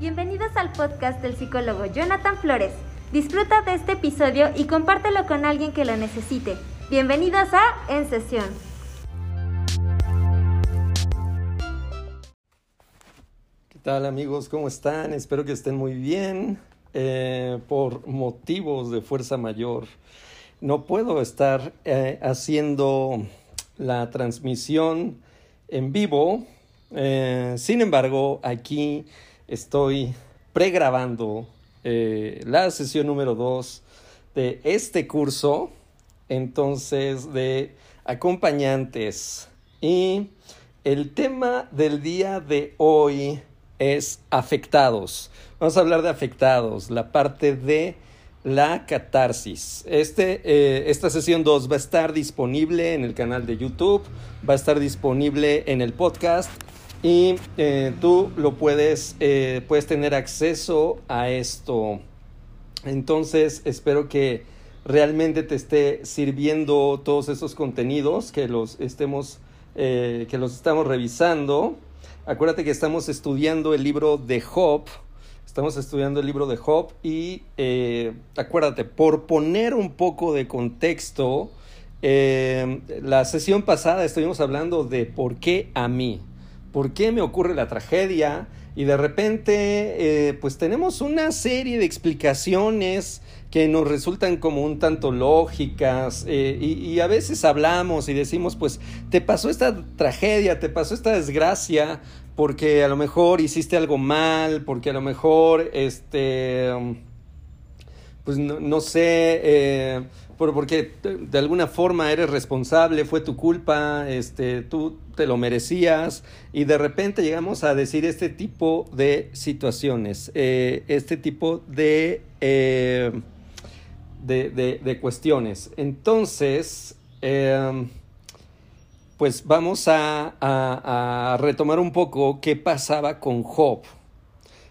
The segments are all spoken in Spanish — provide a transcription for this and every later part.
Bienvenidos al podcast del psicólogo Jonathan Flores. Disfruta de este episodio y compártelo con alguien que lo necesite. Bienvenidos a En Sesión. ¿Qué tal amigos? ¿Cómo están? Espero que estén muy bien. Eh, por motivos de fuerza mayor, no puedo estar eh, haciendo la transmisión en vivo. Eh, sin embargo, aquí estoy pregrabando la sesión número 2 de este curso, entonces de acompañantes. Y el tema del día de hoy es afectados. Vamos a hablar de afectados, la parte de la catarsis. Este, eh, esta sesión 2 va a estar disponible en el canal de YouTube, va a estar disponible en el podcast y eh, tú lo puedes, eh, puedes tener acceso a esto. Entonces, espero que realmente te esté sirviendo todos esos contenidos, que los estemos, que los estamos revisando. Acuérdate que estamos estudiando el libro de Job. Estamos estudiando el libro de Job y eh, acuérdate, por poner un poco de contexto, eh, la sesión pasada estuvimos hablando de por qué a mí, por qué me ocurre la tragedia. Y de repente eh, pues tenemos una serie de explicaciones que nos resultan como un tanto lógicas eh, y, a veces hablamos y decimos, pues te pasó esta tragedia, te pasó esta desgracia porque a lo mejor hiciste algo mal, porque a lo mejor, este, pues no, sé, eh, porque de alguna forma eres responsable, fue tu culpa, este, tú te lo merecías y de repente llegamos a decir este tipo de situaciones, eh, este tipo de de, de, cuestiones. Entonces, em, pues vamos a, a, retomar un poco qué pasaba con Job.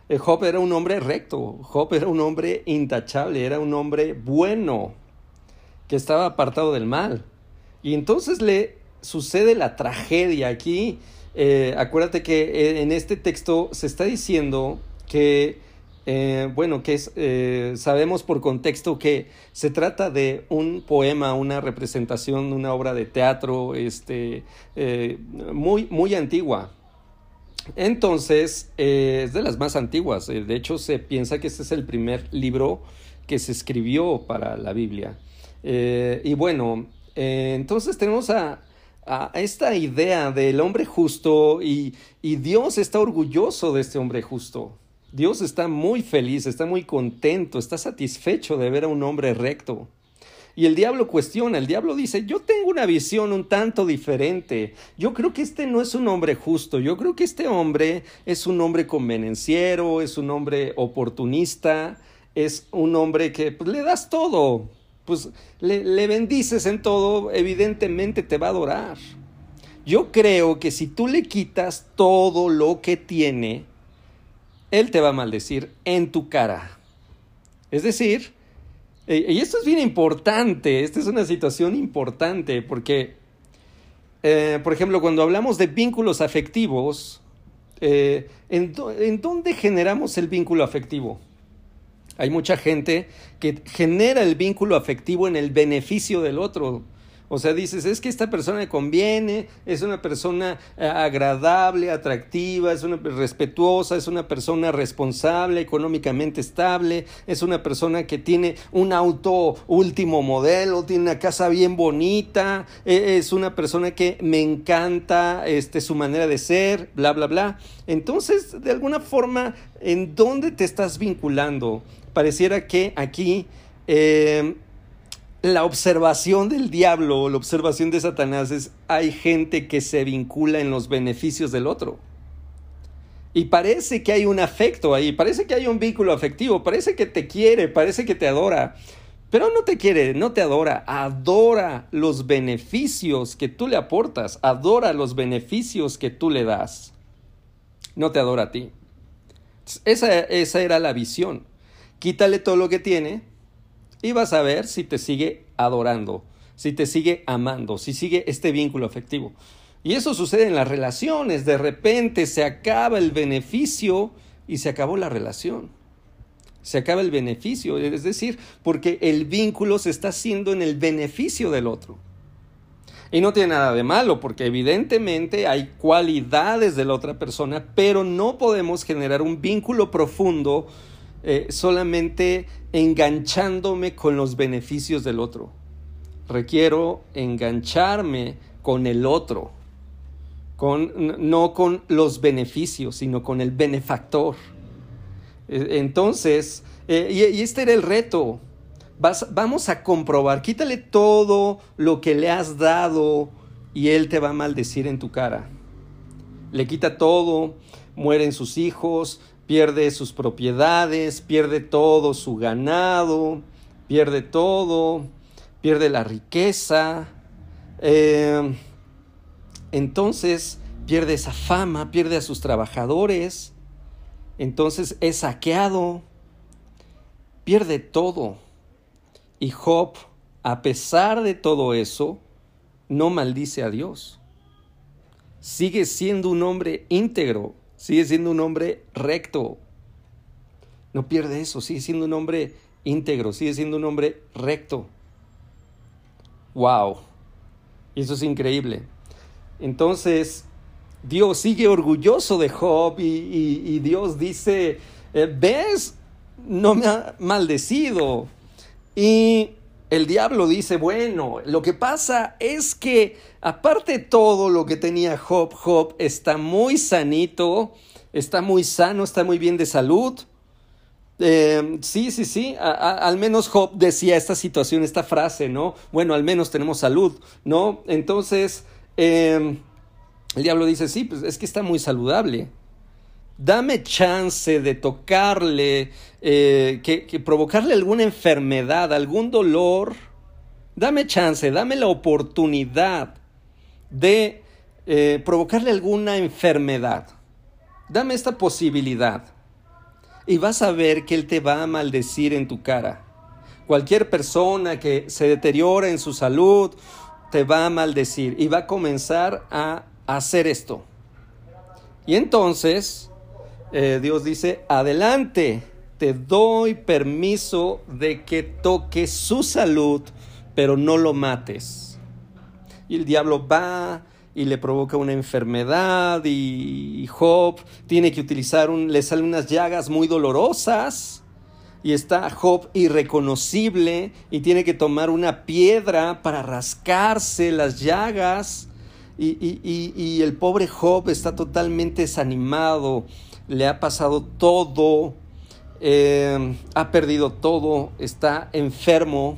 Eh, Job era un hombre recto, Job era un hombre intachable, era un hombre bueno, que estaba apartado del mal. Y entonces le sucede la tragedia aquí. Eh, acuérdate que eh, en este texto se está diciendo que eh, bueno, que es, sabemos por contexto que se trata de un poema, una representación, una obra de teatro este, muy, muy antigua. Entonces, es de las más antiguas. De hecho, se piensa que este es el primer libro que se escribió para la Biblia. Y bueno, entonces tenemos a, esta idea del hombre justo y, y Dios está orgulloso de este hombre justo. Dios está muy feliz, está muy contento, está satisfecho de ver a un hombre recto. Y el diablo cuestiona, el diablo dice, yo tengo una visión un tanto diferente, yo creo que este no es un hombre justo, yo creo que este hombre es un hombre convenenciero, es un hombre oportunista, es un hombre que pues, le das todo, pues le, bendices en todo, evidentemente te va a adorar. Yo creo que si tú le quitas todo lo que tiene, él te va a maldecir en tu cara. Es decir, eh, y esto es bien importante, esta es una situación importante porque, eh, por ejemplo, cuando hablamos de vínculos afectivos, eh, ¿en, ¿en dónde generamos el vínculo afectivo? Hay mucha gente que genera el vínculo afectivo en el beneficio del otro. O sea, dices, es que esta persona me conviene, es una persona eh, agradable, atractiva, es una respetuosa, es una persona responsable, económicamente estable, es una persona que tiene un auto último modelo, tiene una casa bien bonita, e, es una persona que me encanta este, su manera de ser, bla, bla, bla. Entonces, de alguna forma, ¿en dónde te estás vinculando? Pareciera que aquí... Eh, la observación del diablo, la observación de Satanás es, hay gente que se vincula en los beneficios del otro. Y parece que hay un afecto ahí, parece que hay un vínculo afectivo, parece que te quiere, parece que te adora. Pero no te quiere, no te adora, adora los beneficios que tú le aportas, adora los beneficios que tú le das. No te adora a ti. Esa, esa era la visión. Quítale todo lo que tiene y vas a ver si te sigue adorando, si te sigue amando, si sigue este vínculo afectivo. Y eso sucede en las relaciones, de repente se acaba el beneficio y se acabó la relación. Se acaba el beneficio, es decir, porque el vínculo se está haciendo en el beneficio del otro. Y no tiene nada de malo, porque evidentemente hay cualidades de la otra persona, pero no podemos generar un vínculo profundo eh, solamente enganchándome con los beneficios del otro. Requiero engancharme con el otro, con, no con los beneficios, sino con el benefactor. E, entonces, eh, y, este era el reto, vamos a comprobar, quítale todo lo que le has dado y él te va a maldecir en tu cara. Le quita todo, mueren sus hijos, pierde sus propiedades, pierde todo su ganado, pierde todo, pierde la riqueza. Eh, entonces pierde esa fama, pierde a sus trabajadores, entonces es saqueado, pierde todo. Y Job, a pesar de todo eso, no maldice a Dios. Sigue siendo un hombre íntegro, sigue siendo un hombre recto. No pierde eso, sigue siendo un hombre íntegro, sigue siendo un hombre recto. ¡Wow! Y eso es increíble. Entonces, Dios sigue orgulloso de Job y, Dios dice, eh, ¿ves? No me ha maldecido. Y el diablo dice, bueno, lo que pasa es que aparte de todo lo que tenía Job, Job está muy sanito, está muy sano, está muy bien de salud. Eh, sí, sí, sí, al menos Job decía esta situación, esta frase, ¿no? Bueno, al menos tenemos salud, ¿no? Entonces, eh, el diablo dice, sí, pues es que está muy saludable dame chance de tocarle, eh, que, provocarle alguna enfermedad, algún dolor, dame chance, dame la oportunidad de eh, provocarle alguna enfermedad. Dame esta posibilidad. Y vas a ver que Él te va a maldecir en tu cara. Cualquier persona que se deteriora en su salud te va a maldecir y va a comenzar a hacer esto. Y entonces eh, Dios dice, adelante, te doy permiso de que toques su salud, pero no lo mates. Y el diablo va y le provoca una enfermedad y Job tiene que utilizar un, le salen unas llagas muy dolorosas y está Job irreconocible y tiene que tomar una piedra para rascarse las llagas y, y el pobre Job está totalmente desanimado le ha pasado todo, eh, ha perdido todo, está enfermo.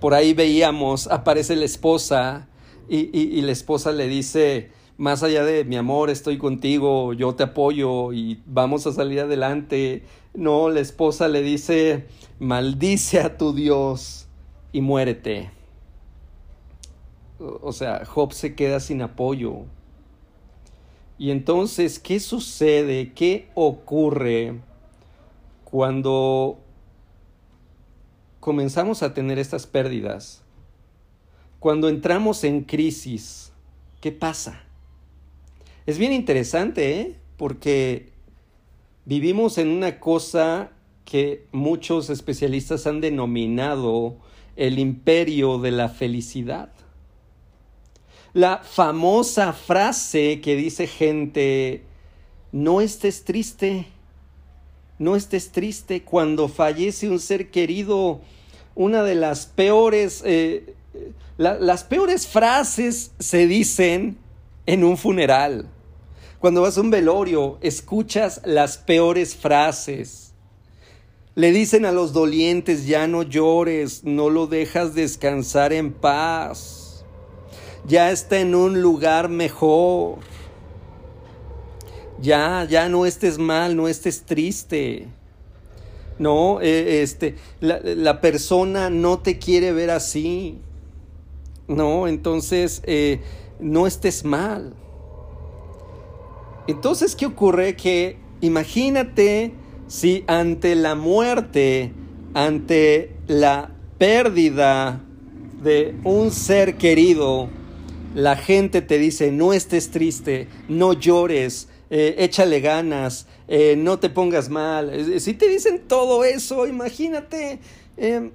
Por ahí veíamos, aparece la esposa y, y, la esposa le dice, más allá de mi amor, estoy contigo, yo te apoyo y vamos a salir adelante. No, la esposa le dice, maldice a tu Dios y muérete. O sea, Job se queda sin apoyo. Y entonces, ¿qué sucede? ¿Qué ocurre cuando comenzamos a tener estas pérdidas? Cuando entramos en crisis, ¿qué pasa? Es bien interesante, ¿eh? Porque vivimos en una cosa que muchos especialistas han denominado el imperio de la felicidad la famosa frase que dice gente, no estés triste, no estés triste cuando fallece un ser querido. Una de las peores, eh, las peores frases se dicen en un funeral. Cuando vas a un velorio, escuchas las peores frases. Le dicen a los dolientes, ya no llores, no lo dejas descansar en paz ya está en un lugar mejor. Ya, ya no estés mal, no estés triste. No, eh, este, la, persona no te quiere ver así. No, entonces eh, no estés mal. Entonces, ¿qué ocurre? Que imagínate si ante la muerte, ante la pérdida de un ser querido, la gente te dice, no estés triste, no llores, eh, échale ganas, eh, no te pongas mal. Si te dicen todo eso, imagínate, em,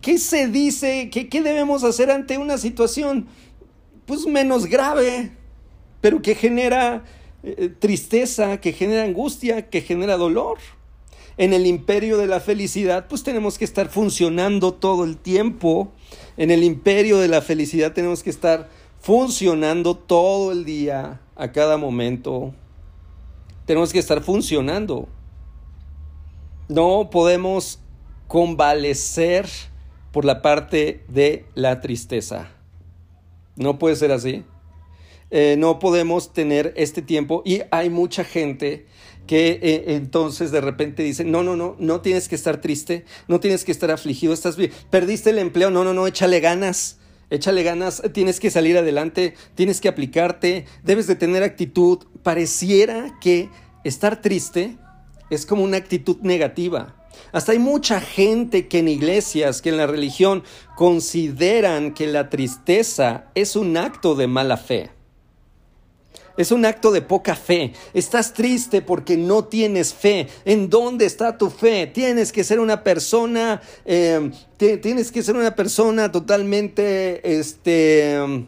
¿qué se dice? ¿Qué, ¿Qué debemos hacer ante una situación pues menos grave, pero que genera tristeza, que genera angustia, que genera dolor? en el imperio de la felicidad, pues tenemos que estar funcionando todo el tiempo. En el imperio de la felicidad tenemos que estar funcionando todo el día, a cada momento. Tenemos que estar funcionando. No podemos convalecer por la parte de la tristeza. No puede ser así. Eh, no podemos tener este tiempo y hay mucha gente que eh, entonces de repente dicen, no, no, no, no tienes que estar triste, no tienes que estar afligido, estás bien, perdiste el empleo, no, no, no, échale ganas, échale ganas, tienes que salir adelante, tienes que aplicarte, debes de tener actitud. Pareciera que estar triste es como una actitud negativa. Hasta hay mucha gente que en iglesias, que en la religión, consideran que la tristeza es un acto de mala fe. Es un acto de poca fe. Estás triste porque no tienes fe. ¿En dónde está tu fe? Tienes que ser una persona, em, tienes que ser una persona totalmente, este,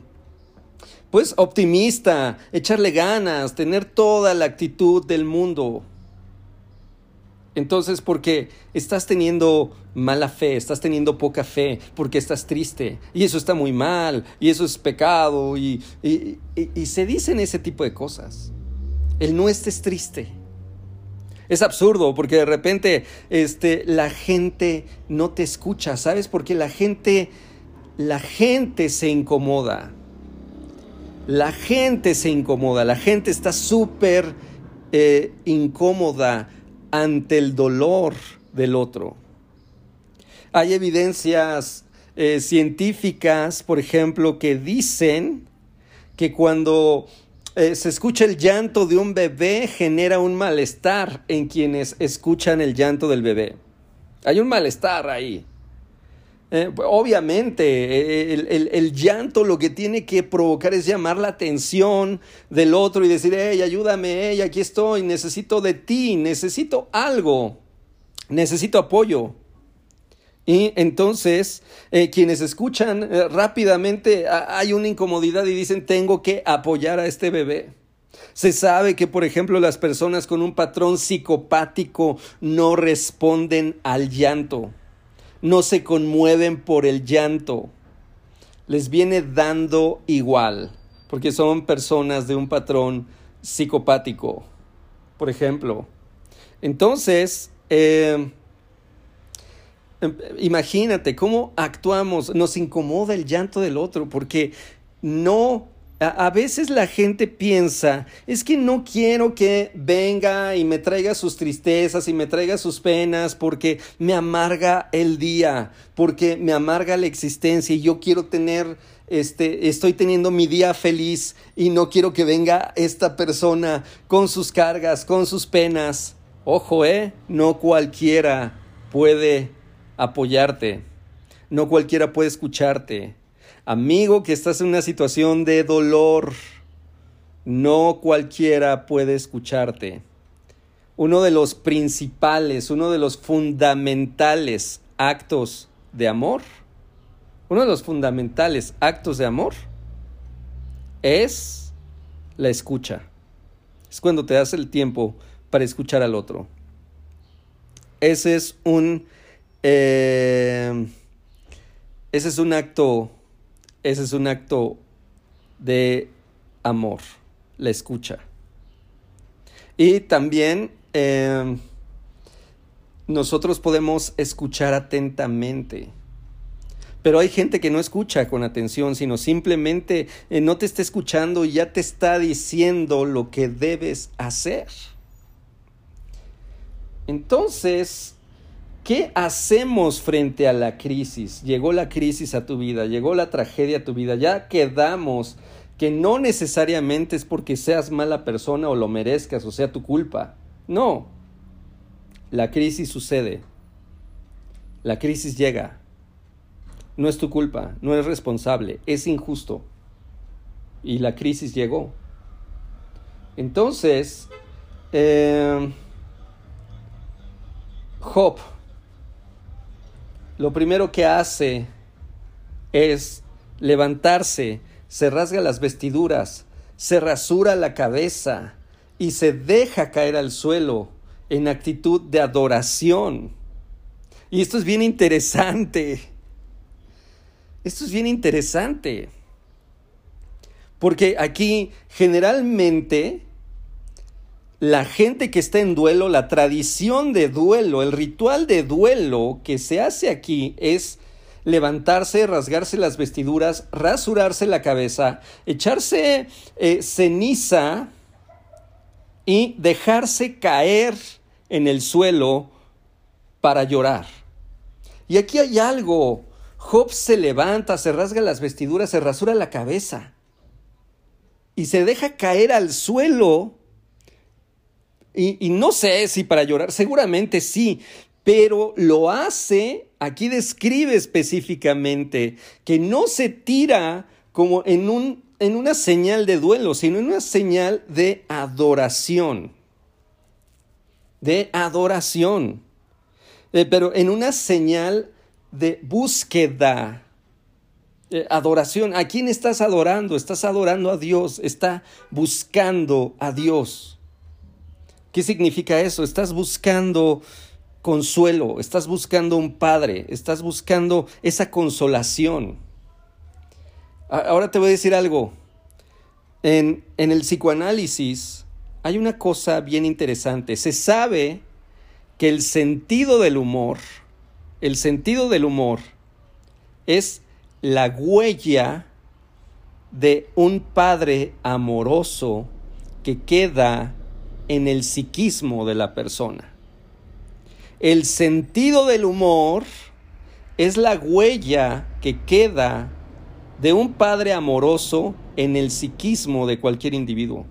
pues optimista, echarle ganas, tener toda la actitud del mundo. Entonces, porque estás teniendo mala fe, estás teniendo poca fe, porque estás triste, y eso está muy mal, y eso es pecado, y, y, se dicen ese tipo de cosas. El no estés triste. Es absurdo porque de repente este, la gente no te escucha, ¿sabes? Porque la gente, la gente se incomoda. La gente se incomoda, la gente está súper eh, incómoda ante el dolor del otro. Hay evidencias eh, científicas, por ejemplo, que dicen que cuando eh, se escucha el llanto de un bebé genera un malestar en quienes escuchan el llanto del bebé. Hay un malestar ahí. Eh, obviamente, el, llanto lo que tiene que provocar es llamar la atención del otro y decir, hey, ayúdame, hey, aquí estoy, necesito de ti, necesito algo, necesito apoyo. Y entonces, eh, quienes escuchan eh, rápidamente, hay una incomodidad y dicen, tengo que apoyar a este bebé. Se sabe que, por ejemplo, las personas con un patrón psicopático no responden al llanto no se conmueven por el llanto. Les viene dando igual, porque son personas de un patrón psicopático, por ejemplo. Entonces, eh, em, imagínate cómo actuamos, nos incomoda el llanto del otro, porque no a, veces la gente piensa, es que no quiero que venga y me traiga sus tristezas y me traiga sus penas porque me amarga el día, porque me amarga la existencia y yo quiero tener, este, estoy teniendo mi día feliz y no quiero que venga esta persona con sus cargas, con sus penas. Ojo, eh, no cualquiera puede apoyarte, no cualquiera puede escucharte. Amigo que estás en una situación de dolor, no cualquiera puede escucharte. Uno de los principales, uno de los fundamentales actos de amor, uno de los fundamentales actos de amor es la escucha. Es cuando te das el tiempo para escuchar al otro. Ese es un... Eh, ese es un acto ese es un acto de amor, la escucha. Y también em, nosotros podemos escuchar atentamente. Pero hay gente que no escucha con atención, sino simplemente eh, no te está escuchando y ya te está diciendo lo que debes hacer. Entonces, ¿Qué hacemos frente a la crisis? Llegó la crisis a tu vida, llegó la tragedia a tu vida, ya quedamos que no necesariamente es porque seas mala persona o lo merezcas o sea tu culpa. No. La crisis sucede. La crisis llega. No es tu culpa, no es responsable, es injusto. Y la crisis llegó. Entonces, Eh, Job, lo primero que hace es levantarse, se rasga las vestiduras, se rasura la cabeza y se deja caer al suelo en actitud de adoración. Y esto es bien interesante. Esto es bien interesante. Porque aquí generalmente la gente que está en duelo, la tradición de duelo, el ritual de duelo que se hace aquí es levantarse, rasgarse las vestiduras, rasurarse la cabeza, echarse eh, ceniza y dejarse caer en el suelo para llorar. Y aquí hay algo. Job se levanta, se rasga las vestiduras, se rasura la cabeza y se deja caer al suelo. Y, no sé si para llorar, seguramente sí, pero lo hace, aquí describe específicamente, que no se tira como en, un, en una señal de duelo, sino en una señal de adoración. De adoración. Eh, pero en una señal de búsqueda eh, adoración. ¿A quién estás adorando? Estás adorando a Dios, está buscando a Dios. ¿Qué significa eso? Estás buscando consuelo, estás buscando un padre, estás buscando esa consolación. Ahora te voy a decir algo. En, en el psicoanálisis hay una cosa bien interesante. Se sabe que el sentido del humor, el sentido del humor es la huella de un padre amoroso que queda en el psiquismo de la persona. El sentido del humor es la huella que queda de un padre amoroso en el psiquismo de cualquier individuo.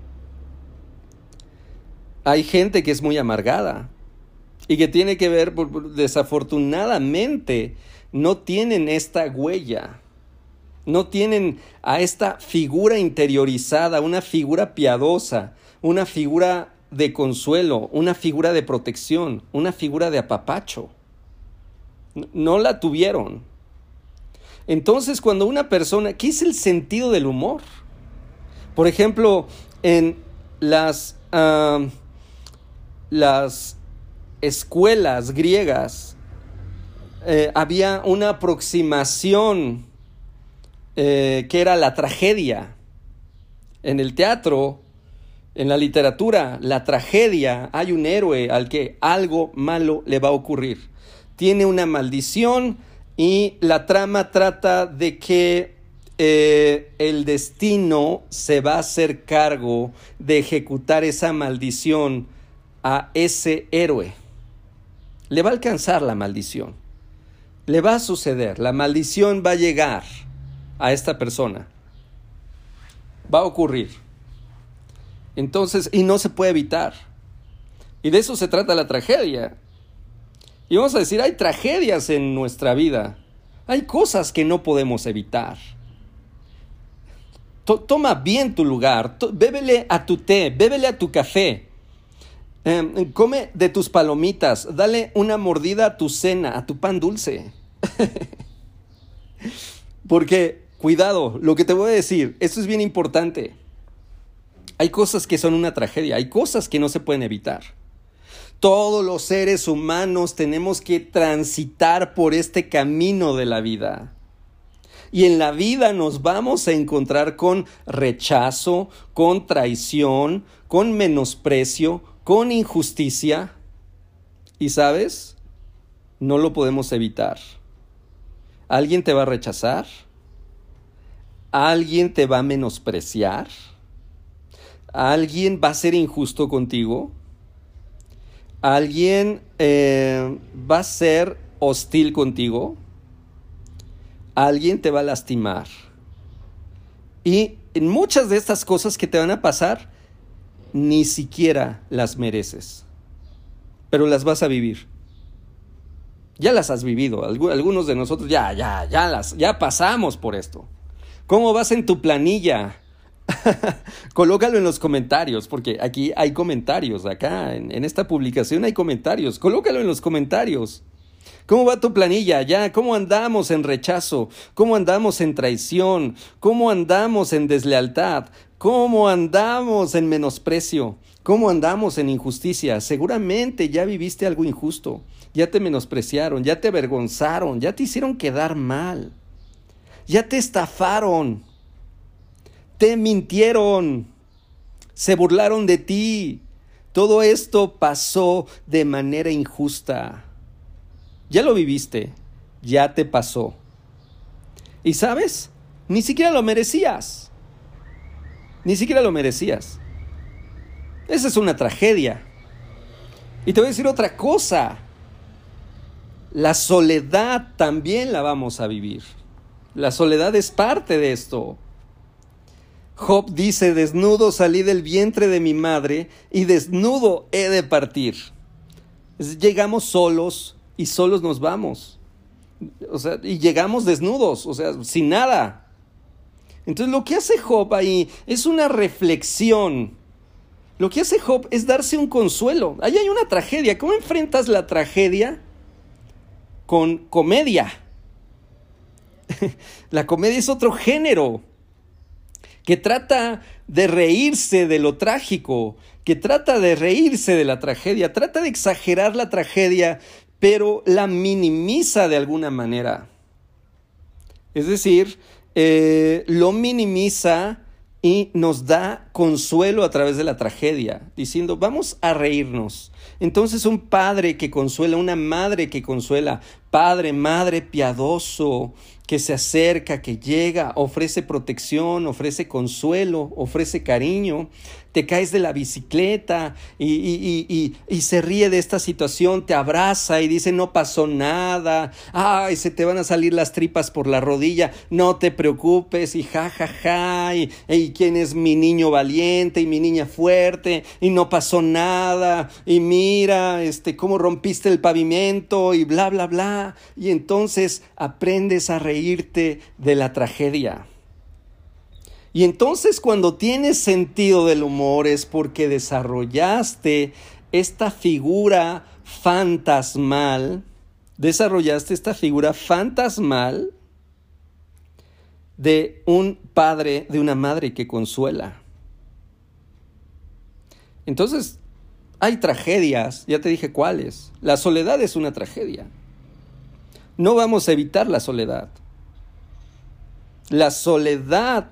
Hay gente que es muy amargada y que tiene que ver, desafortunadamente, no tienen esta huella no tienen a esta figura interiorizada, una figura piadosa, una figura de consuelo, una figura de protección, una figura de apapacho. No la tuvieron. Entonces, cuando una persona, ¿qué es el sentido del humor? Por ejemplo, en las, las escuelas griegas eh, había una aproximación eh, que era la tragedia. En el teatro, en la literatura, la tragedia, hay un héroe al que algo malo le va a ocurrir. Tiene una maldición y la trama trata de que eh, el destino se va a hacer cargo de ejecutar esa maldición a ese héroe. Le va a alcanzar la maldición. Le va a suceder. La maldición va a llegar a esta persona. Va a ocurrir. Entonces, y no se puede evitar. Y de eso se trata la tragedia. Y vamos a decir, hay tragedias en nuestra vida. Hay cosas que no podemos evitar. toma bien tu lugar, bébele a tu té, bébele a tu café. Em, come de tus palomitas, dale una mordida a tu cena, a tu pan dulce. Porque Cuidado, lo que te voy a decir, esto es bien importante. Hay cosas que son una tragedia, hay cosas que no se pueden evitar. Todos los seres humanos tenemos que transitar por este camino de la vida. Y en la vida nos vamos a encontrar con rechazo, con traición, con menosprecio, con injusticia. Y sabes, no lo podemos evitar. ¿Alguien te va a rechazar? ¿Alguien te va a menospreciar? ¿Alguien va a ser injusto contigo? ¿Alguien eh, va a ser hostil contigo? ¿Alguien te va a lastimar? Y en muchas de estas cosas que te van a pasar, ni siquiera las mereces, pero las vas a vivir. Ya las has vivido, algunos de nosotros ya, ya, ya las, ya pasamos por esto. ¿Cómo vas en tu planilla? Colócalo en los comentarios, porque aquí hay comentarios, acá en, esta publicación hay comentarios. Colócalo en los comentarios. ¿Cómo va tu planilla ya? ¿Cómo andamos en rechazo? ¿Cómo andamos en traición? ¿Cómo andamos en deslealtad? ¿Cómo andamos en menosprecio? ¿Cómo andamos en injusticia? Seguramente ya viviste algo injusto, ya te menospreciaron, ya te avergonzaron, ya te hicieron quedar mal, ya te estafaron, te mintieron, se burlaron de ti. Todo esto pasó de manera injusta. Ya lo viviste, ya te pasó. Y sabes, ni siquiera lo merecías. Ni siquiera lo merecías. Esa es una tragedia. Y te voy a decir otra cosa. La soledad también la vamos a vivir. La soledad es parte de esto. Job dice, desnudo salí del vientre de mi madre y desnudo he de partir. Llegamos solos y solos nos vamos. O sea, y llegamos desnudos, o sea, sin nada. Entonces lo que hace Job ahí es una reflexión. Lo que hace Job es darse un consuelo. Ahí hay una tragedia. ¿Cómo enfrentas la tragedia con comedia? la comedia es otro género que trata de reírse de lo trágico, que trata de reírse de la tragedia, trata de exagerar la tragedia, pero la minimiza de alguna manera. Es decir, eh, lo minimiza y nos da consuelo a través de la tragedia, diciendo, vamos a reírnos. Entonces un padre que consuela, una madre que consuela, padre, madre piadoso, que se acerca, que llega, ofrece protección, ofrece consuelo, ofrece cariño, te caes de la bicicleta y, y, y, se ríe de esta situación, te abraza y dice no pasó nada, ay, se te van a salir las tripas por la rodilla, no te preocupes y ja, ja, ja, y, y quién es mi niño valiente y mi niña fuerte y no pasó nada. Y mira, este, cómo rompiste el pavimento y bla, bla, bla, y entonces aprendes a reír de la tragedia. Y entonces cuando tienes sentido del humor es porque desarrollaste esta figura fantasmal, desarrollaste esta figura fantasmal de un padre, de una madre que consuela. Entonces, hay tragedias, ya te dije cuáles. La soledad es una tragedia. No vamos a evitar la soledad. La soledad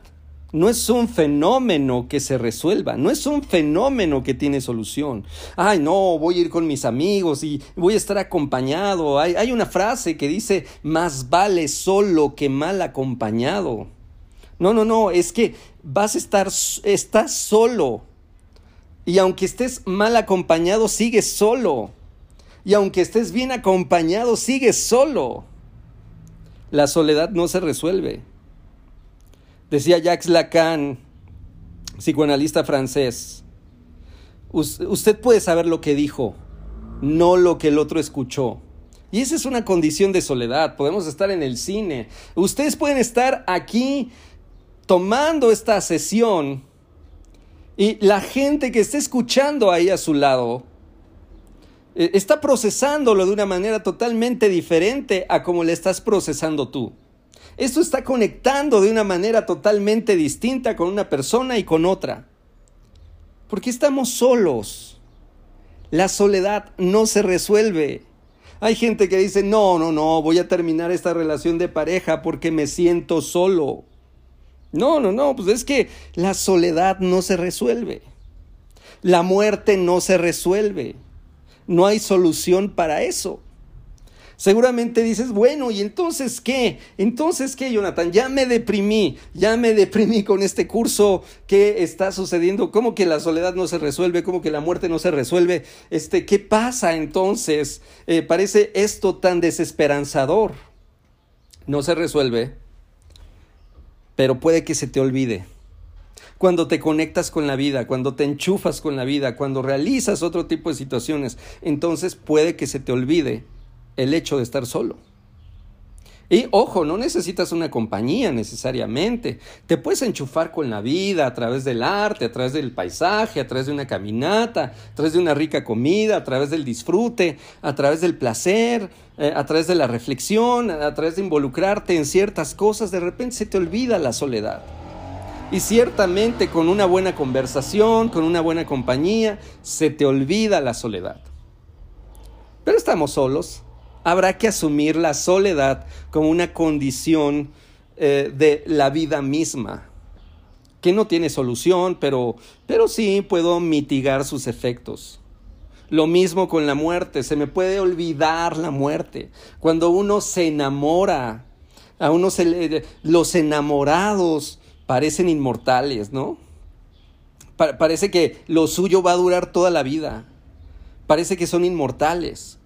no es un fenómeno que se resuelva, no es un fenómeno que tiene solución. Ay, no, voy a ir con mis amigos y voy a estar acompañado. Hay, una frase que dice, más vale solo que mal acompañado. No, no, no, es que vas a estar, estás solo. Y aunque estés mal acompañado, sigues solo. Y aunque estés bien acompañado, sigues solo. La soledad no se resuelve. Decía Jacques Lacan, psicoanalista francés, usted puede saber lo que dijo, no lo que el otro escuchó. Y esa es una condición de soledad. Podemos estar en el cine. Ustedes pueden estar aquí tomando esta sesión y la gente que está escuchando ahí a su lado eh, está procesándolo de una manera totalmente diferente a como le estás procesando tú. Esto está conectando de una manera totalmente distinta con una persona y con otra. Porque estamos solos. La soledad no se resuelve. Hay gente que dice, no, no, no, voy a terminar esta relación de pareja porque me siento solo. No, no, no, pues es que la soledad no se resuelve. La muerte no se resuelve. No hay solución para eso. Seguramente dices, bueno, ¿y entonces qué? Entonces qué, Jonathan? Ya me deprimí, ya me deprimí con este curso ¿Qué está sucediendo, ¿cómo que la soledad no se resuelve? ¿Cómo que la muerte no se resuelve? Este, ¿qué pasa entonces? Eh, parece esto tan desesperanzador. No se resuelve, pero puede que se te olvide cuando te conectas con la vida, cuando te enchufas con la vida, cuando realizas otro tipo de situaciones, entonces puede que se te olvide el hecho de estar solo. Y ojo, no necesitas una compañía necesariamente. Te puedes enchufar con la vida a través del arte, a través del paisaje, a través de una caminata, a través de una rica comida, a través del disfrute, a través del placer, eh, a través de la reflexión, a través de involucrarte en ciertas cosas. De repente se te olvida la soledad. Y ciertamente con una buena conversación, con una buena compañía, se te olvida la soledad. Pero estamos solos habrá que asumir la soledad como una condición eh, de la vida misma, que no tiene solución, pero, pero sí puedo mitigar sus efectos. Lo mismo con la muerte, se me puede olvidar la muerte. Cuando uno se enamora, a uno se le, los enamorados parecen inmortales, ¿no? parece que lo suyo va a durar toda la vida. Parece que son inmortales.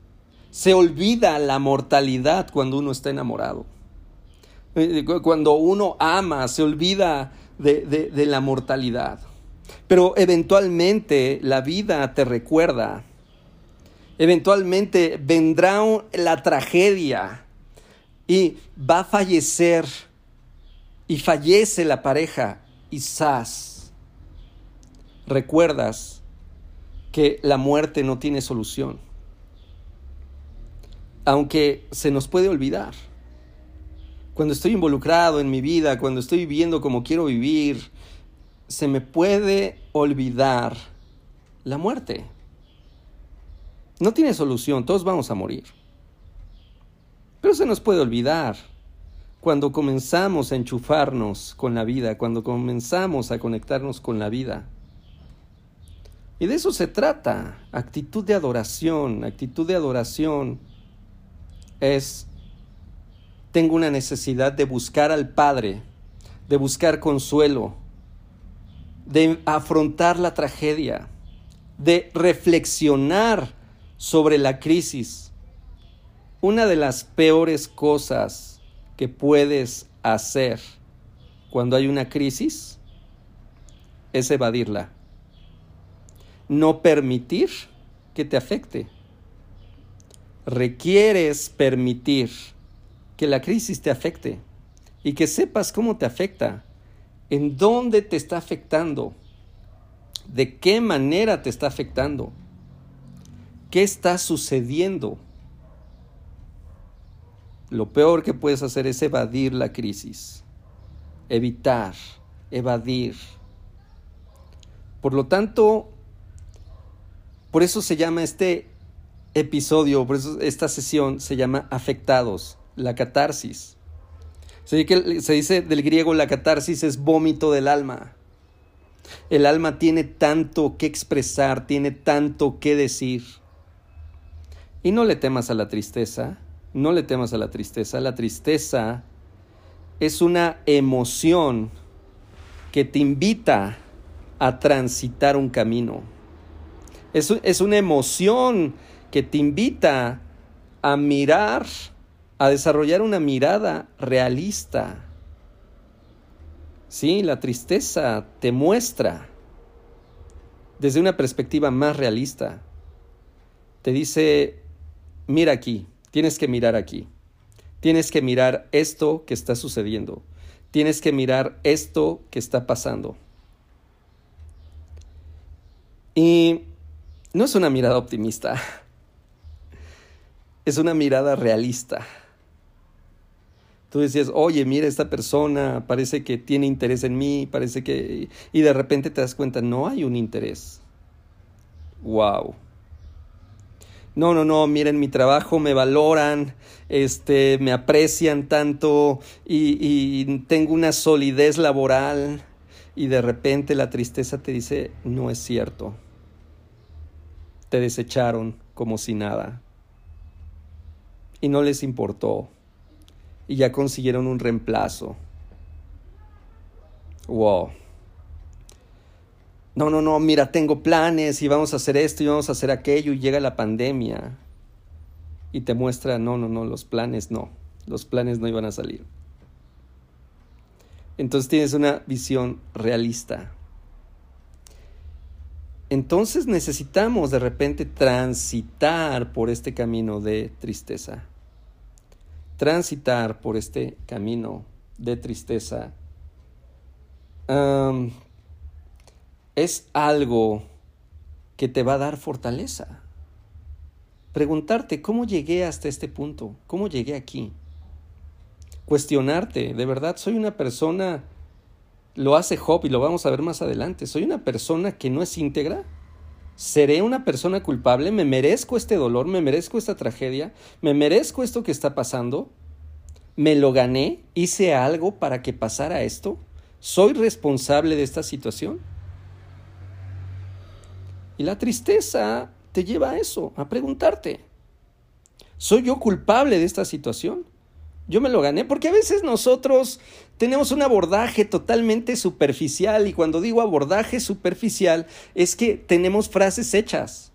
Se olvida la mortalidad cuando uno está enamorado. Eh, cuando uno ama, se olvida de, la mortalidad. Pero eventualmente la vida te recuerda. Eventualmente vendrá la tragedia y va a fallecer y fallece la pareja y sas. Recuerdas que la muerte no tiene solución aunque se nos puede olvidar. Cuando estoy involucrado en mi vida, cuando estoy viviendo como quiero vivir, se me puede olvidar la muerte. No tiene solución, todos vamos a morir. Pero se nos puede olvidar cuando comenzamos a enchufarnos con la vida, cuando comenzamos a conectarnos con la vida. Y de eso se trata, actitud de adoración, actitud de adoración es, tengo una necesidad de buscar al Padre, de buscar consuelo, de afrontar la tragedia, de reflexionar sobre la crisis. Una de las peores cosas que puedes hacer cuando hay una crisis es evadirla. No permitir que te afecte requieres permitir que la crisis te afecte y que sepas cómo te afecta, en dónde te está afectando, de qué manera te está afectando, qué está sucediendo. Lo peor que puedes hacer es evadir la crisis, evitar, evadir. Por lo tanto, por eso se llama este episodio, por eso esta sesión se llama afectados, la catarsis. Se dice del griego la catarsis es vómito del alma. El alma tiene tanto que expresar, tiene tanto que decir. Y no le temas a la tristeza, no le temas a la tristeza. La tristeza es una emoción que te invita a transitar un camino. Es, es una emoción que te invita a mirar, a desarrollar una mirada realista. Sí, la tristeza te muestra desde una perspectiva más realista. Te dice, mira aquí, tienes que mirar aquí. Tienes que mirar esto que está sucediendo. Tienes que mirar esto que está pasando. Y no es una mirada optimista es una mirada realista. Tú decías, oye, mira, esta persona parece que tiene interés en mí, parece que... Y de repente te das cuenta, no hay un interés. Wow. No, no, no, miren mi trabajo, me valoran, este, me aprecian tanto y, y tengo una solidez laboral. Y de repente la tristeza te dice, no es cierto. Te desecharon como si nada y no les importó. Y ya consiguieron un reemplazo. Wow. No, no, no, mira, tengo planes y vamos a hacer esto y vamos a hacer aquello y llega la pandemia. Y te muestra, no, no, no, los planes no. Los planes no iban a salir. Entonces tienes una visión realista. Entonces necesitamos de repente transitar por este camino de tristeza transitar por este camino de tristeza es algo que te va a dar fortaleza. Preguntarte, ¿cómo llegué hasta este punto? ¿Cómo llegué aquí? Cuestionarte, de verdad, soy una persona, lo hace Job y lo vamos a ver más adelante, soy una persona que no es íntegra. ¿Seré una persona culpable? ¿Me merezco este dolor? ¿Me merezco esta tragedia? ¿Me merezco esto que está pasando? ¿Me lo gané? ¿Hice algo para que pasara esto? ¿Soy responsable de esta situación? Y la tristeza te lleva a eso, a preguntarte, ¿soy yo culpable de esta situación? Yo me lo gané porque a veces nosotros tenemos un abordaje totalmente superficial y cuando digo abordaje superficial es que tenemos frases hechas.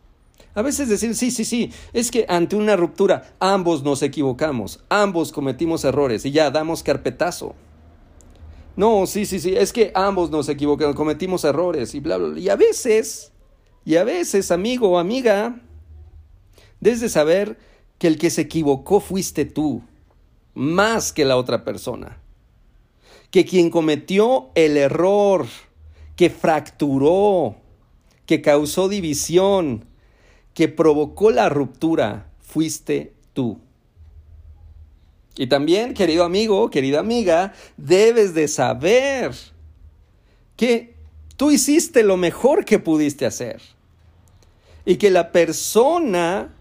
A veces decir, sí, sí, sí, es que ante una ruptura ambos nos equivocamos, ambos cometimos errores y ya damos carpetazo. No, sí, sí, sí, es que ambos nos equivocamos, cometimos errores y bla, bla, bla. Y a veces y a veces, amigo o amiga, debes de saber que el que se equivocó fuiste tú, más que la otra persona. Que quien cometió el error, que fracturó, que causó división, que provocó la ruptura, fuiste tú. Y también, querido amigo, querida amiga, debes de saber que tú hiciste lo mejor que pudiste hacer y que la persona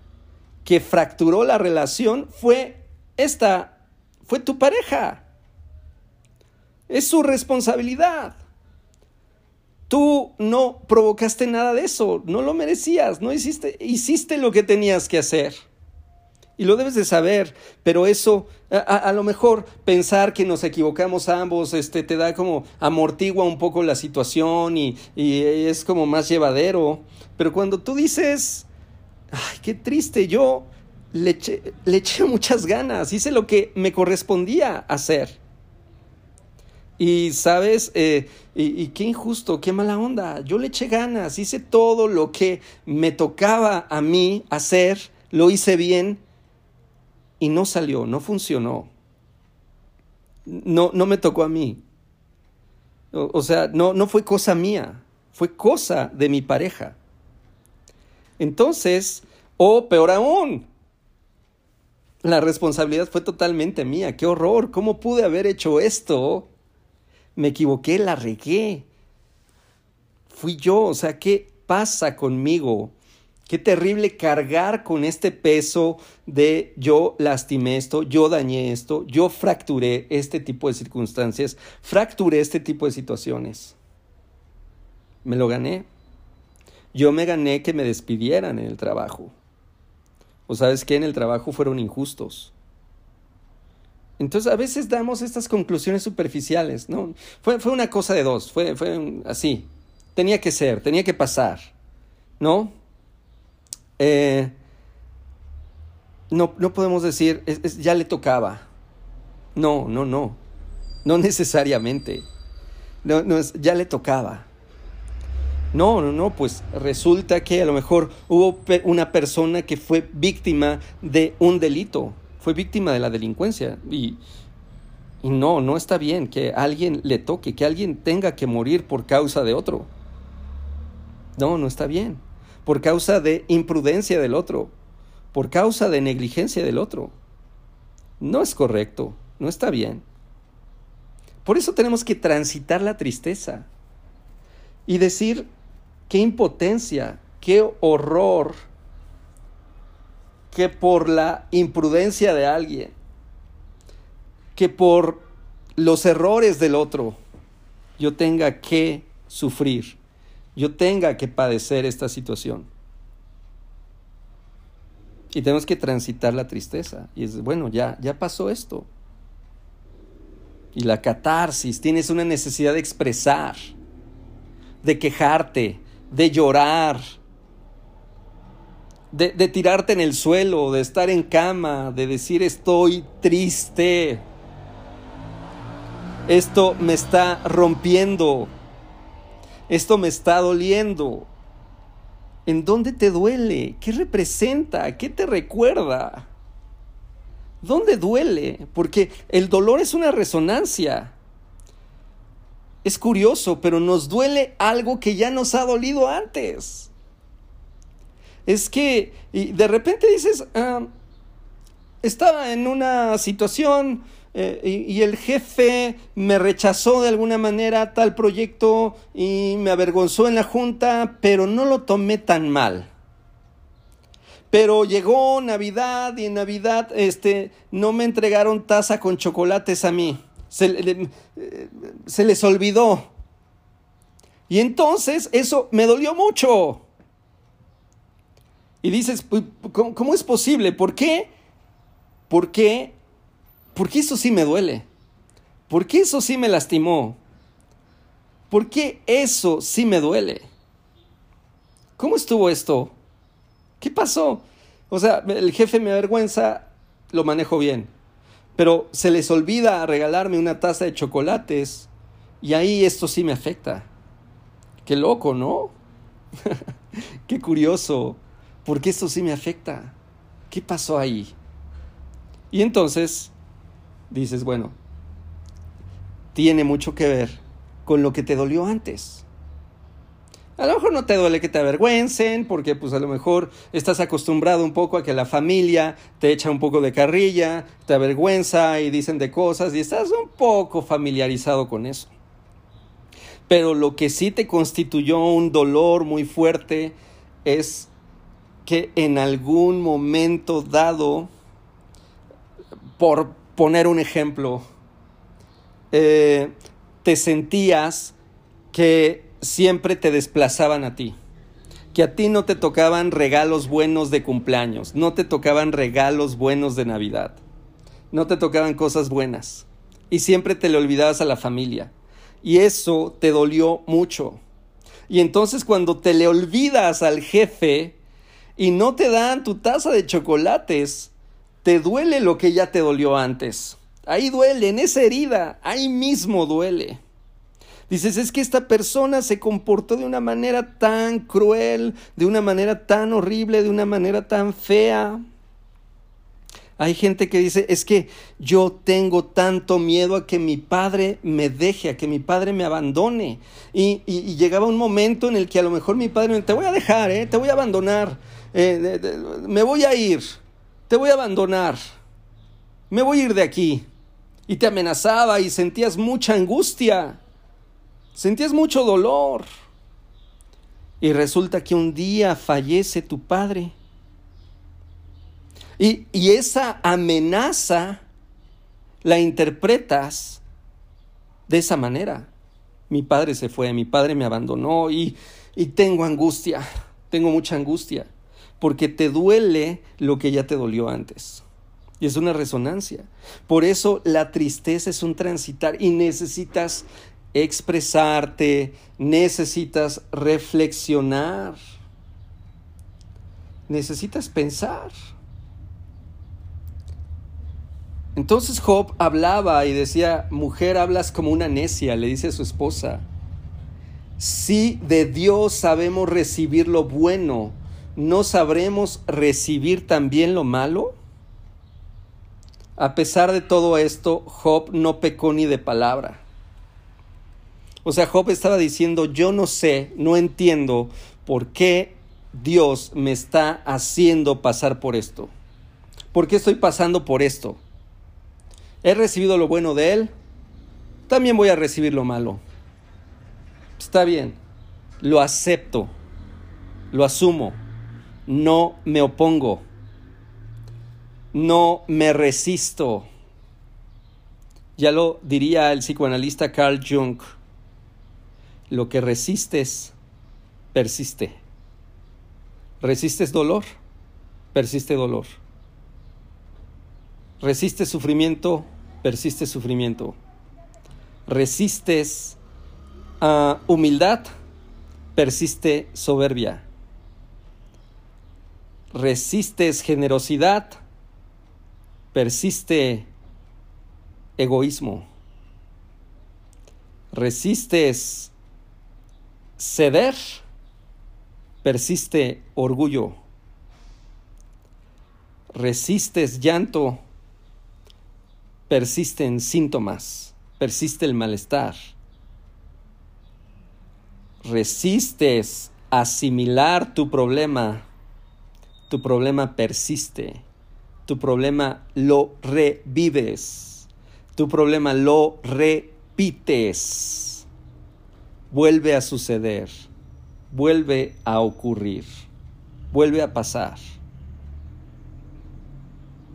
que fracturó la relación fue esta, fue tu pareja. Es su responsabilidad. Tú no provocaste nada de eso, no lo merecías, no hiciste, hiciste lo que tenías que hacer. Y lo debes de saber, pero eso, a, lo mejor pensar que nos equivocamos ambos, este, te da como amortigua un poco la situación y, y es como más llevadero. Pero cuando tú dices, ay, qué triste, yo le eché, muchas ganas, hice lo que me correspondía hacer. Y sabes, eh, y, qué injusto, qué mala onda. Yo le eché ganas, hice todo lo que me tocaba a mí hacer, lo hice bien y no salió, no funcionó. No, no me tocó a mí. O, sea, no, no fue cosa mía, fue cosa de mi pareja. Entonces, o peor aún, la responsabilidad fue totalmente mía. ¡Qué horror! ¿Cómo pude haber hecho esto? Me equivoqué, la regué. Fui yo, o sea, ¿qué pasa conmigo? Qué terrible cargar con este peso de yo lastimé esto, yo dañé esto, yo fracturé este tipo de circunstancias, fracturé este tipo de situaciones. Me lo gané. Yo me gané que me despidieran en el trabajo. O sabes que en el trabajo fueron injustos. Entonces a veces damos estas conclusiones superficiales, ¿no? Fue, fue una cosa de dos, fue, fue así. Tenía que ser, tenía que pasar, ¿no? Eh, no, no podemos decir, ya le tocaba. No, no, no. No necesariamente. No, no es, ya le tocaba. No, no, no, pues resulta que a lo mejor hubo una persona que fue víctima de un delito, fue víctima de la delincuencia y, no, no está bien que alguien le toque, que alguien tenga que morir por causa de otro. No, no está bien por causa de imprudencia del otro, por causa de negligencia del otro. No es correcto, no está bien. Por eso tenemos que transitar la tristeza y decir qué impotencia, qué horror que por la imprudencia de alguien, que por los errores del otro, yo tenga que sufrir yo tenga que padecer esta situación. Y tenemos que transitar la tristeza. Y es, bueno, ya, ya pasó esto. Y la catarsis, tienes una necesidad de expresar, de quejarte, de llorar, de, de tirarte en el suelo, de estar en cama, de decir estoy triste. Esto me está rompiendo esto me está doliendo. ¿En dónde te duele? ¿Qué representa? ¿Qué te recuerda? ¿Dónde duele? Porque el dolor es una resonancia. Es curioso, pero nos duele algo que ya nos ha dolido antes. Es que de repente dices, ah, estaba en una situación eh, y, y, el jefe me rechazó de alguna manera tal proyecto y me avergonzó en la junta, pero no lo tomé tan mal. Pero llegó Navidad y en Navidad este, no me entregaron taza con chocolates a mí. Se, se les olvidó. Y entonces eso me dolió mucho. Y dices, ¿cómo, cómo es posible? ¿Por qué? ¿Por qué? Porque eso sí me duele. ¿Por qué eso sí me lastimó? ¿Por qué eso sí me duele? ¿Cómo estuvo esto? ¿Qué pasó? O sea, el jefe me avergüenza, lo manejo bien. Pero se les olvida regalarme una taza de chocolates y ahí esto sí me afecta. Qué loco, ¿no? Qué curioso. Porque esto sí me afecta. ¿Qué pasó ahí? Y entonces dices, bueno, tiene mucho que ver con lo que te dolió antes. A lo mejor no te duele que te avergüencen, porque pues a lo mejor estás acostumbrado un poco a que la familia te echa un poco de carrilla, te avergüenza y dicen de cosas y estás un poco familiarizado con eso. Pero lo que sí te constituyó un dolor muy fuerte es que en algún momento dado, por poner un ejemplo, eh, te sentías que siempre te desplazaban a ti. Que a ti no te tocaban regalos buenos de cumpleaños, no te tocaban regalos buenos de Navidad, no te tocaban cosas buenas. Y siempre te le olvidabas a la familia. Y eso te dolió mucho. Y entonces cuando te le olvidas al jefe y no te dan tu taza de chocolates, te duele lo que ya te dolió antes. Ahí duele, en esa herida, ahí mismo duele. Dices, es que esta persona se comportó de una manera tan cruel, de una manera tan horrible, de una manera tan fea. Hay gente que dice, es que yo tengo tanto miedo a que mi padre me deje, a que mi padre me abandone. Y, y, llegaba un momento en el que a lo mejor mi padre me te voy a dejar, ¿eh? te voy a abandonar, eh, me voy a ir, te voy a abandonar, me voy a ir de aquí. Y te amenazaba y sentías mucha angustia. Sentías mucho dolor. Y resulta que un día fallece tu padre. Y, y, esa amenaza la interpretas de esa manera. Mi padre se fue, mi padre me abandonó y, y tengo angustia, tengo mucha angustia, porque te duele lo que ya te dolió antes. Y es una resonancia. Por eso la tristeza es un transitar y necesitas expresarte, necesitas reflexionar, necesitas pensar. Entonces Job hablaba y decía, mujer, hablas como una necia, le dice a su esposa, si de Dios sabemos recibir lo bueno, ¿no sabremos recibir también lo malo? A pesar de todo esto, Job no pecó ni de palabra. O sea, Job estaba diciendo, yo no sé, no entiendo por qué Dios me está haciendo pasar por esto. ¿Por qué estoy pasando por esto? He recibido lo bueno de Él, también voy a recibir lo malo. Está bien, lo acepto, lo asumo, no me opongo, no me resisto. Ya lo diría el psicoanalista Carl Jung lo que resistes, persiste. Resistes dolor, persiste dolor. Resistes sufrimiento, persiste sufrimiento. Resistes uh, humildad, persiste soberbia. Resistes generosidad, persiste egoísmo. Resistes Ceder persiste orgullo. Resistes llanto, persisten síntomas, persiste el malestar. Resistes asimilar tu problema, tu problema persiste, tu problema lo revives, tu problema lo repites, vuelve a suceder, vuelve a ocurrir, vuelve a pasar.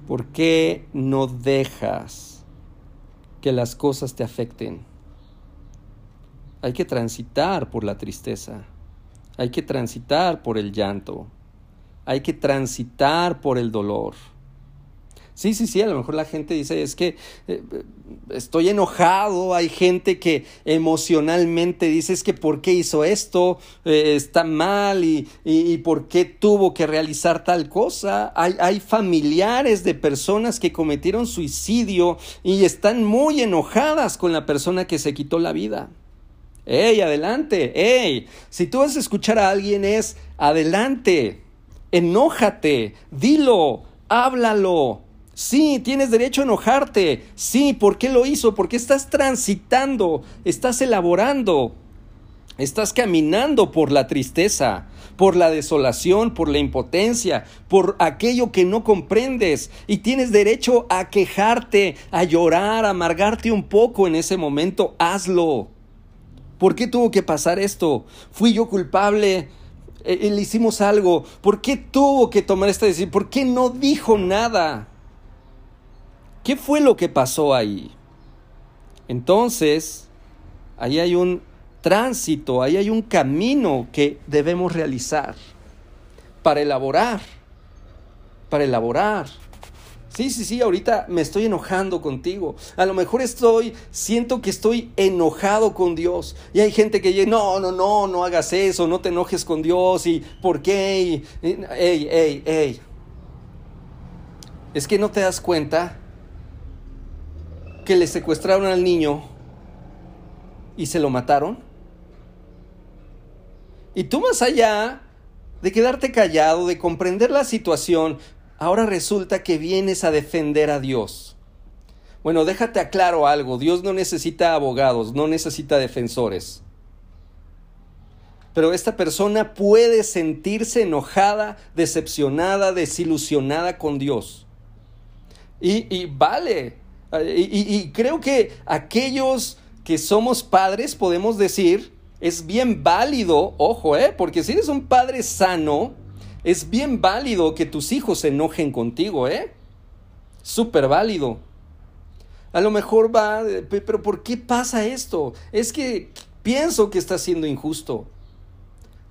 ¿Por qué no dejas que las cosas te afecten? Hay que transitar por la tristeza, hay que transitar por el llanto, hay que transitar por el dolor. Sí, sí, sí, a lo mejor la gente dice, es que eh, estoy enojado, hay gente que emocionalmente dice, es que ¿por qué hizo esto? Eh, está mal y, y, por qué tuvo que realizar tal cosa. Hay, hay familiares de personas que cometieron suicidio y están muy enojadas con la persona que se quitó la vida. ¡Ey, adelante! ¡Ey! Si tú vas a escuchar a alguien es adelante, enójate, dilo, háblalo, Sí, tienes derecho a enojarte. Sí, ¿por qué lo hizo? Porque estás transitando, estás elaborando, estás caminando por la tristeza, por la desolación, por la impotencia, por aquello que no comprendes. Y tienes derecho a quejarte, a llorar, a amargarte un poco en ese momento. Hazlo. ¿Por qué tuvo que pasar esto? ¿Fui yo culpable? Eh, eh, ¿Le hicimos algo? ¿Por qué tuvo que tomar esta decisión? ¿Por qué no dijo nada? ¿Qué fue lo que pasó ahí? Entonces, ahí hay un tránsito, ahí hay un camino que debemos realizar para elaborar, para elaborar. Sí, sí, sí, ahorita me estoy enojando contigo. A lo mejor estoy, siento que estoy enojado con Dios. Y hay gente que dice, no, no, no, no hagas eso, no te enojes con Dios. ¿Y por qué? ey, ey, ey. Es que no te das cuenta que le secuestraron al niño y se lo mataron? Y tú más allá de quedarte callado, de comprender la situación, ahora resulta que vienes a defender a Dios. Bueno, déjate aclaro algo, Dios no necesita abogados, no necesita defensores. Pero esta persona puede sentirse enojada, decepcionada, desilusionada con Dios. Y, y vale, y, creo que aquellos que somos padres podemos decir, es bien válido, ojo, ¿eh? porque si eres un padre sano, es bien válido que tus hijos se enojen contigo, ¿eh? Súper válido. A lo mejor va, pero ¿por qué pasa esto? Es que pienso que está siendo injusto.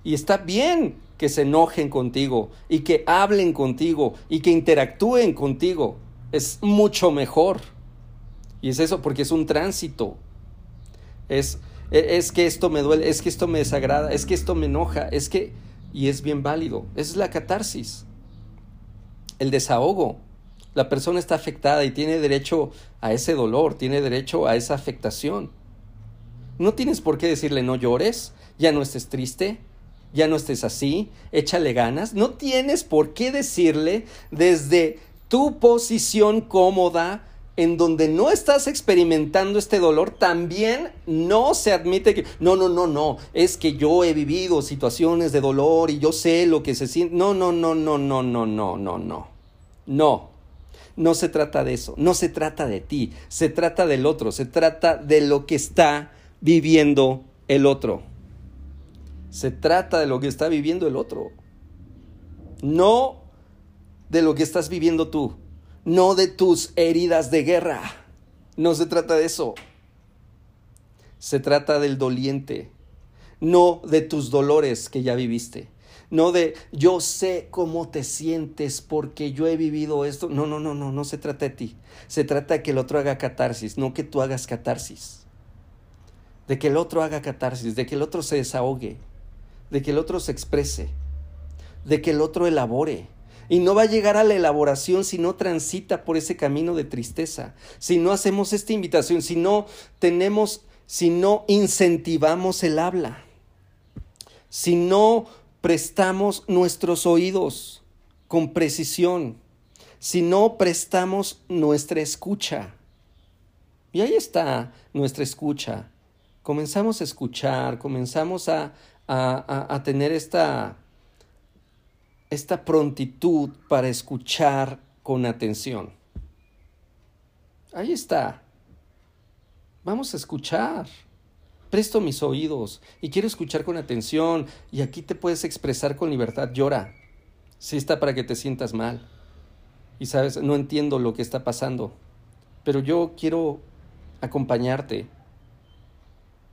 Y está bien que se enojen contigo y que hablen contigo y que interactúen contigo. Es mucho mejor. Y es eso, porque es un tránsito. Es, e, es que esto me duele, es que esto me desagrada, es que esto me enoja, es que... Y es bien válido. Esa es la catarsis. El desahogo. La persona está afectada y tiene derecho a ese dolor, tiene derecho a esa afectación. No tienes por qué decirle no llores, ya no estés triste, ya no estés así, échale ganas. No tienes por qué decirle desde tu posición cómoda, en donde no estás experimentando este dolor, también no se admite que, no, no, no, no, es que yo he vivido situaciones de dolor y yo sé lo que se siente. No, no, no, no, no, no, no, no, no. No, no se trata de eso, no se trata de ti, se trata del otro, se trata de lo que está viviendo el otro. Se trata de lo que está viviendo el otro. No de lo que estás viviendo tú no de tus heridas de guerra. No se trata de eso. Se trata del doliente, no de tus dolores que ya viviste. No de yo sé cómo te sientes porque yo he vivido esto. No, no, no, no, no se trata de ti. Se trata de que el otro haga catarsis, no que tú hagas catarsis. De que el otro haga catarsis, de que el otro se desahogue, de que el otro se exprese, de que el otro elabore, y no va a llegar a la elaboración si no transita por ese camino de tristeza, si no hacemos esta invitación, si no tenemos, si no incentivamos el habla, si no prestamos nuestros oídos con precisión, si no prestamos nuestra escucha. Y ahí está nuestra escucha. Comenzamos a escuchar, comenzamos a, a, a tener esta, esta prontitud para escuchar con atención. Ahí está. Vamos a escuchar. Presto mis oídos y quiero escuchar con atención y aquí te puedes expresar con libertad. Llora. Sí está para que te sientas mal. Y sabes, no entiendo lo que está pasando, pero yo quiero acompañarte.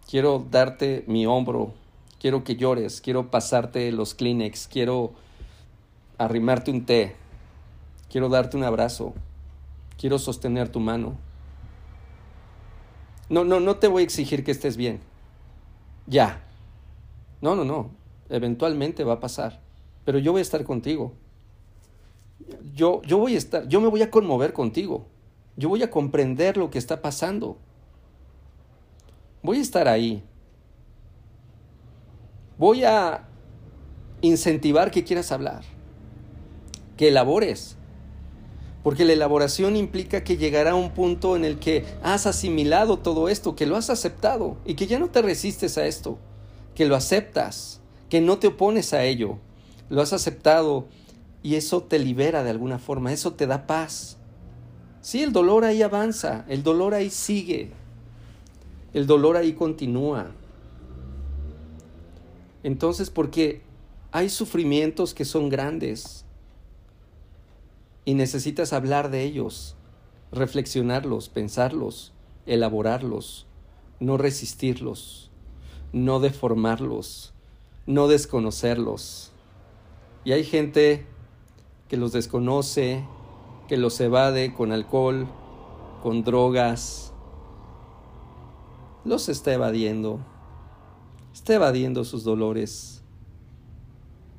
Quiero darte mi hombro, quiero que llores, quiero pasarte los Kleenex, quiero arrimarte un té, quiero darte un abrazo, quiero sostener tu mano. No, no, no te voy a exigir que estés bien. Ya. No, no, no. Eventualmente va a pasar. Pero yo voy a estar contigo. Yo, yo voy a estar, yo me voy a conmover contigo. Yo voy a comprender lo que está pasando. Voy a estar ahí. Voy a incentivar que quieras hablar, que elabores. Porque la elaboración implica que llegará un punto en el que has asimilado todo esto, que lo has aceptado y que ya no te resistes a esto, que lo aceptas, que no te opones a ello. Lo has aceptado y eso te libera de alguna forma, eso te da paz. Sí, el dolor ahí avanza, el dolor ahí sigue, el dolor ahí continúa. Entonces, porque hay sufrimientos que son grandes y necesitas hablar de ellos, reflexionarlos, pensarlos, elaborarlos, no resistirlos, no deformarlos, no desconocerlos. Y hay gente que los desconoce, que los evade con alcohol, con drogas, los está evadiendo, está evadiendo sus dolores.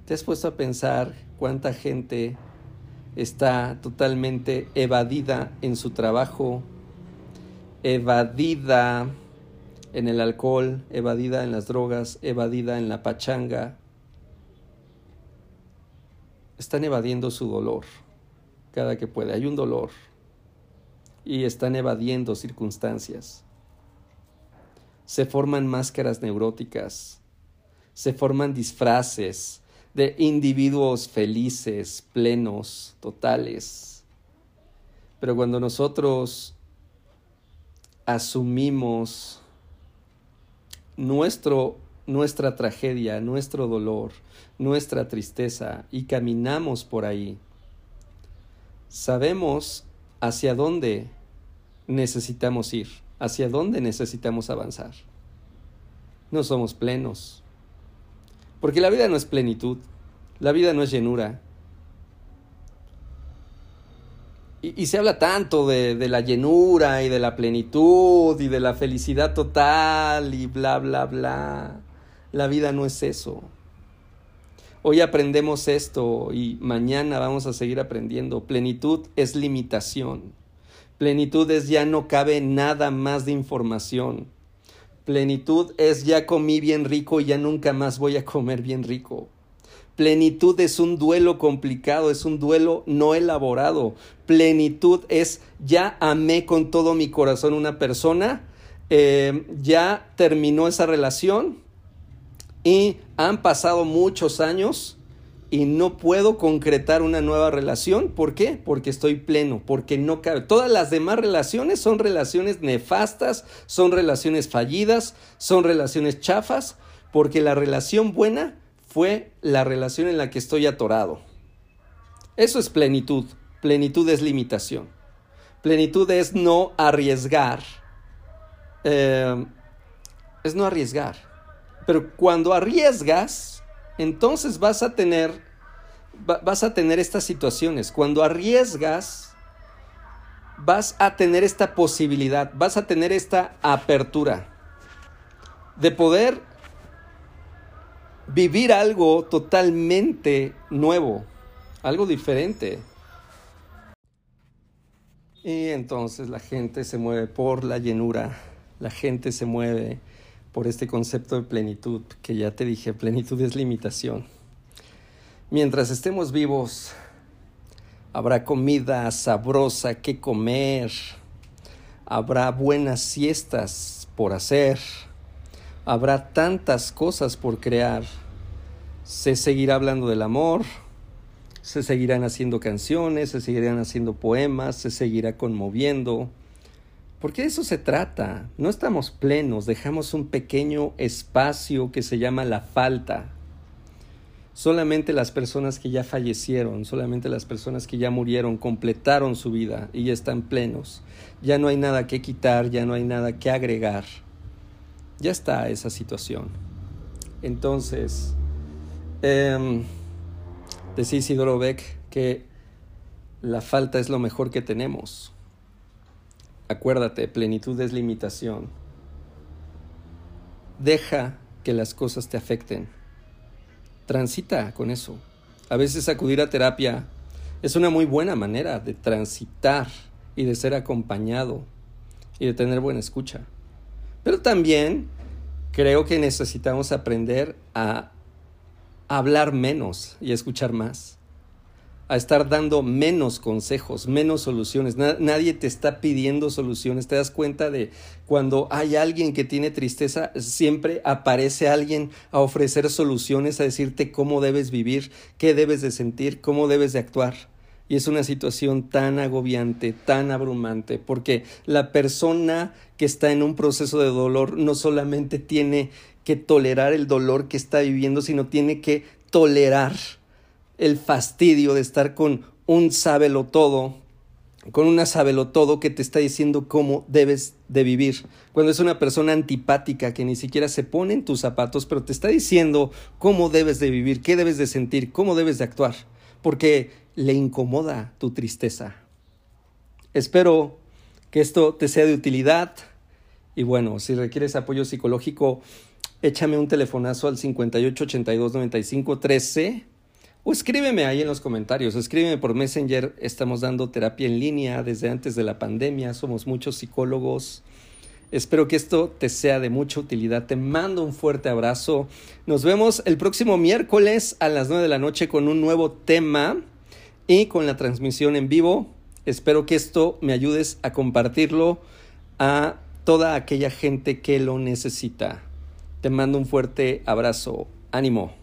¿Te has puesto a pensar cuánta gente está totalmente evadida en su trabajo, evadida en el alcohol, evadida en las drogas, evadida en la pachanga? Están evadiendo su dolor cada que puede. Hay un dolor y están evadiendo circunstancias. Se forman máscaras neuróticas, se forman disfraces de individuos felices, plenos, totales. Pero cuando nosotros asumimos nuestro, nuestra tragedia, nuestro dolor, nuestra tristeza y caminamos por ahí, sabemos hacia dónde necesitamos ir, hacia dónde necesitamos avanzar. No somos plenos. Porque la vida no es plenitud, la vida no es llenura. Y, se habla tanto de, la llenura y de la plenitud y de la felicidad total y bla, bla, bla. La vida no es eso. Hoy aprendemos esto y mañana vamos a seguir aprendiendo. Plenitud es limitación. Plenitud es ya no cabe nada más de información. Plenitud es ya comí bien rico y ya nunca más voy a comer bien rico. Plenitud es un duelo complicado, es un duelo no elaborado. Plenitud es ya amé con todo mi corazón una persona, eh, ya terminó esa relación, y han pasado muchos años y no puedo concretar una nueva relación. ¿Por qué? Porque estoy pleno, porque no cabe. Todas las demás relaciones son relaciones nefastas, son relaciones fallidas, son relaciones chafas, porque la relación buena fue la relación en la que estoy atorado. Eso es plenitud. Plenitud es limitación. Plenitud es no arriesgar. Eh, es no arriesgar. Pero cuando arriesgas, entonces vas a tener, vas a tener estas situaciones. Cuando arriesgas, vas a tener esta posibilidad, vas a tener esta apertura de poder vivir algo totalmente nuevo, algo diferente. Y entonces la gente se mueve por la llenura, la gente se mueve por este concepto de plenitud, que ya te dije, plenitud es limitación. Mientras estemos vivos, habrá comida sabrosa que comer, habrá buenas siestas por hacer, habrá tantas cosas por crear. Se seguirá hablando del amor, se seguirán haciendo canciones, se seguirán haciendo poemas, se seguirá conmoviendo. Porque de eso se trata. No estamos plenos, dejamos un pequeño espacio que se llama la falta. Solamente las personas que ya fallecieron, solamente las personas que ya murieron completaron su vida y ya están plenos. Ya no hay nada que quitar, ya no hay nada que agregar. Ya está esa situación. Entonces, eh, decía Isidoro Beck que la falta es lo mejor que tenemos. Acuérdate, plenitud es limitación. Deja que las cosas te afecten transita con eso. A veces acudir a terapia es una muy buena manera de transitar y de ser acompañado y de tener buena escucha. Pero también creo que necesitamos aprender a hablar menos y escuchar más a estar dando menos consejos, menos soluciones. nadie te está pidiendo soluciones. Te das cuenta de cuando hay alguien que tiene tristeza, siempre aparece alguien a ofrecer soluciones, a decirte cómo debes vivir, qué debes de sentir, cómo debes de actuar. Y es una situación tan agobiante, tan abrumante, porque la persona que está en un proceso de dolor no solamente tiene que tolerar el dolor que está viviendo, sino tiene que tolerar el fastidio de estar con un sábelo todo, con una sábelo todo que te está diciendo cómo debes de vivir. Cuando es una persona antipática que ni siquiera se pone en tus zapatos, pero te está diciendo cómo debes de vivir, qué debes de sentir, cómo debes de actuar, porque le incomoda tu tristeza. Espero que esto te sea de utilidad y bueno, si requieres apoyo psicológico, échame un telefonazo al 58 82 95 13 o escríbeme ahí en los comentarios, escríbeme por Messenger, estamos dando terapia en línea desde antes de la pandemia, somos muchos psicólogos. Espero que esto te sea de mucha utilidad. Te mando un fuerte abrazo. Nos vemos el próximo miércoles a las 9 de la noche con un nuevo tema y con la transmisión en vivo. Espero que esto me ayudes a compartirlo a toda aquella gente que lo necesita. Te mando un fuerte abrazo. Ánimo.